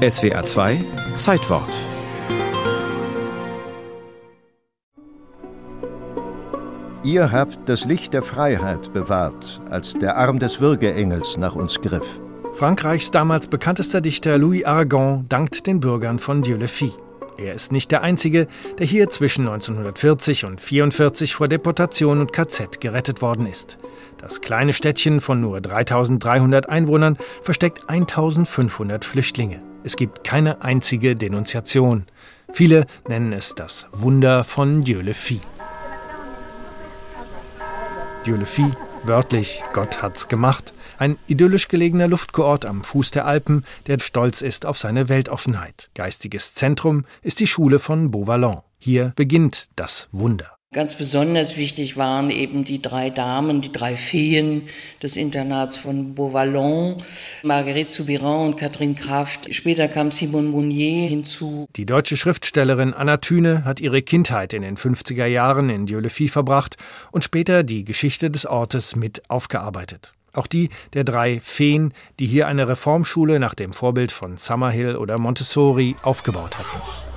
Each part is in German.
SWA 2 Zeitwort Ihr habt das Licht der Freiheit bewahrt, als der Arm des Würgeengels nach uns griff. Frankreichs damals bekanntester Dichter Louis Aragon dankt den Bürgern von Dieu-le-Fille. Er ist nicht der Einzige, der hier zwischen 1940 und 1944 vor Deportation und KZ gerettet worden ist. Das kleine Städtchen von nur 3300 Einwohnern versteckt 1500 Flüchtlinge. Es gibt keine einzige Denunziation. Viele nennen es das Wunder von Dieu-le-Fille. Dieu-le-Fille, wörtlich Gott hat's gemacht, ein idyllisch gelegener Luftkurort am Fuß der Alpen, der stolz ist auf seine Weltoffenheit. Geistiges Zentrum ist die Schule von Beauvalon. Hier beginnt das Wunder. Ganz besonders wichtig waren eben die drei Damen, die drei Feen des Internats von Beauvallon, Marguerite Soubiran und Catherine Kraft. Später kam Simone Mounier hinzu. Die deutsche Schriftstellerin Anna Thüne hat ihre Kindheit in den 50er Jahren in Dieu-le-Fille verbracht und später die Geschichte des Ortes mit aufgearbeitet. Auch die der drei Feen, die hier eine Reformschule nach dem Vorbild von Summerhill oder Montessori aufgebaut hatten.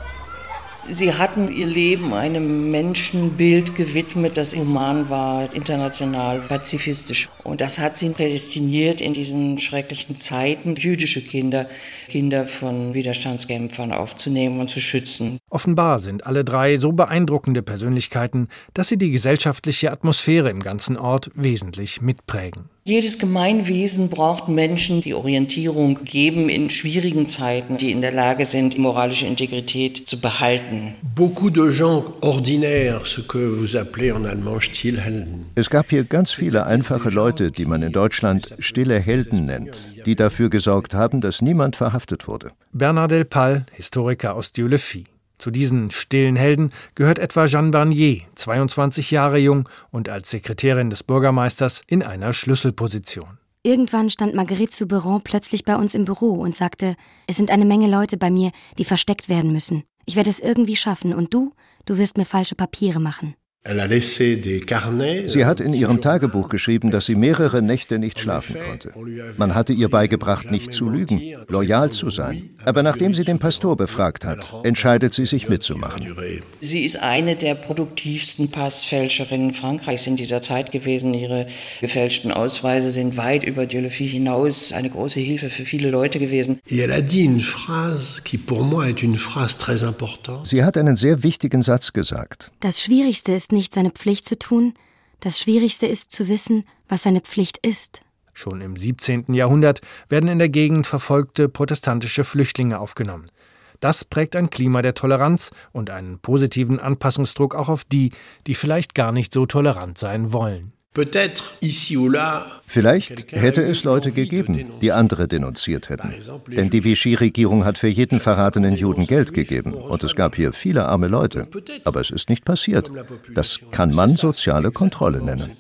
Sie hatten ihr Leben einem Menschenbild gewidmet, das human war, international pazifistisch. Und das hat sie prädestiniert in diesen schrecklichen Zeiten, jüdische Kinder, Kinder von Widerstandskämpfern aufzunehmen und zu schützen. Offenbar sind alle drei so beeindruckende Persönlichkeiten, dass sie die gesellschaftliche Atmosphäre im ganzen Ort wesentlich mitprägen. Jedes Gemeinwesen braucht Menschen, die Orientierung geben in schwierigen Zeiten, die in der Lage sind, moralische Integrität zu behalten. Beaucoup de gens ordinaires, ce que vous appelez en allemand Stilhelden. Es gab hier ganz viele einfache Leute, die man in Deutschland stille Helden nennt, die dafür gesorgt haben, dass niemand verhaftet wurde. Bernard Delpal, Historiker aus Dieu-le-Fille. Zu diesen stillen Helden gehört etwa Jeanne Barnier, 22 Jahre jung und als Sekretärin des Bürgermeisters in einer Schlüsselposition. Irgendwann stand Marguerite Souberon plötzlich bei uns im Büro und sagte, es sind eine Menge Leute bei mir, die versteckt werden müssen. Ich werde es irgendwie schaffen und du, du wirst mir falsche Papiere machen. Sie hat in ihrem Tagebuch geschrieben, dass sie mehrere Nächte nicht schlafen konnte. Man hatte ihr beigebracht, nicht zu lügen, loyal zu sein. Aber nachdem sie den Pastor befragt hat, entscheidet sie sich mitzumachen. Sie ist eine der produktivsten Passfälscherinnen Frankreichs in dieser Zeit gewesen. Ihre gefälschten Ausweise sind weit über Dieu hinaus eine große Hilfe für viele Leute gewesen. Sie hat einen sehr wichtigen Satz gesagt. Das Schwierigste ist nicht seine Pflicht zu tun, das Schwierigste ist zu wissen, was seine Pflicht ist. Schon im 17. Jahrhundert werden in der Gegend verfolgte protestantische Flüchtlinge aufgenommen. Das prägt ein Klima der Toleranz und einen positiven Anpassungsdruck auch auf die, die vielleicht gar nicht so tolerant sein wollen. Vielleicht hätte es Leute gegeben, die andere denunziert hätten. Denn die Vichy-Regierung hat für jeden verratenen Juden Geld gegeben. Und es gab hier viele arme Leute. Aber es ist nicht passiert. Das kann man soziale Kontrolle nennen.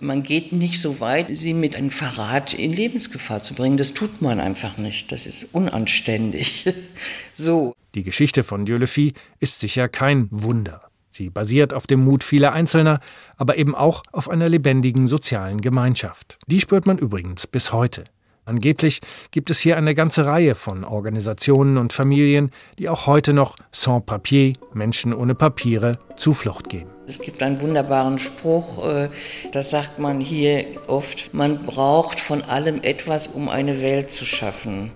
Man geht nicht so weit, sie mit einem Verrat in Lebensgefahr zu bringen. Das tut man einfach nicht. Das ist unanständig. so. Die Geschichte von Dieu le Fille ist sicher kein Wunder. Sie basiert auf dem Mut vieler Einzelner, aber eben auch auf einer lebendigen sozialen Gemeinschaft. Die spürt man übrigens bis heute. Angeblich gibt es hier eine ganze Reihe von Organisationen und Familien, die auch heute noch sans papier, Menschen ohne Papiere, Zuflucht geben. Es gibt einen wunderbaren Spruch, äh, das sagt man hier oft, man braucht von allem etwas, um eine Welt zu schaffen.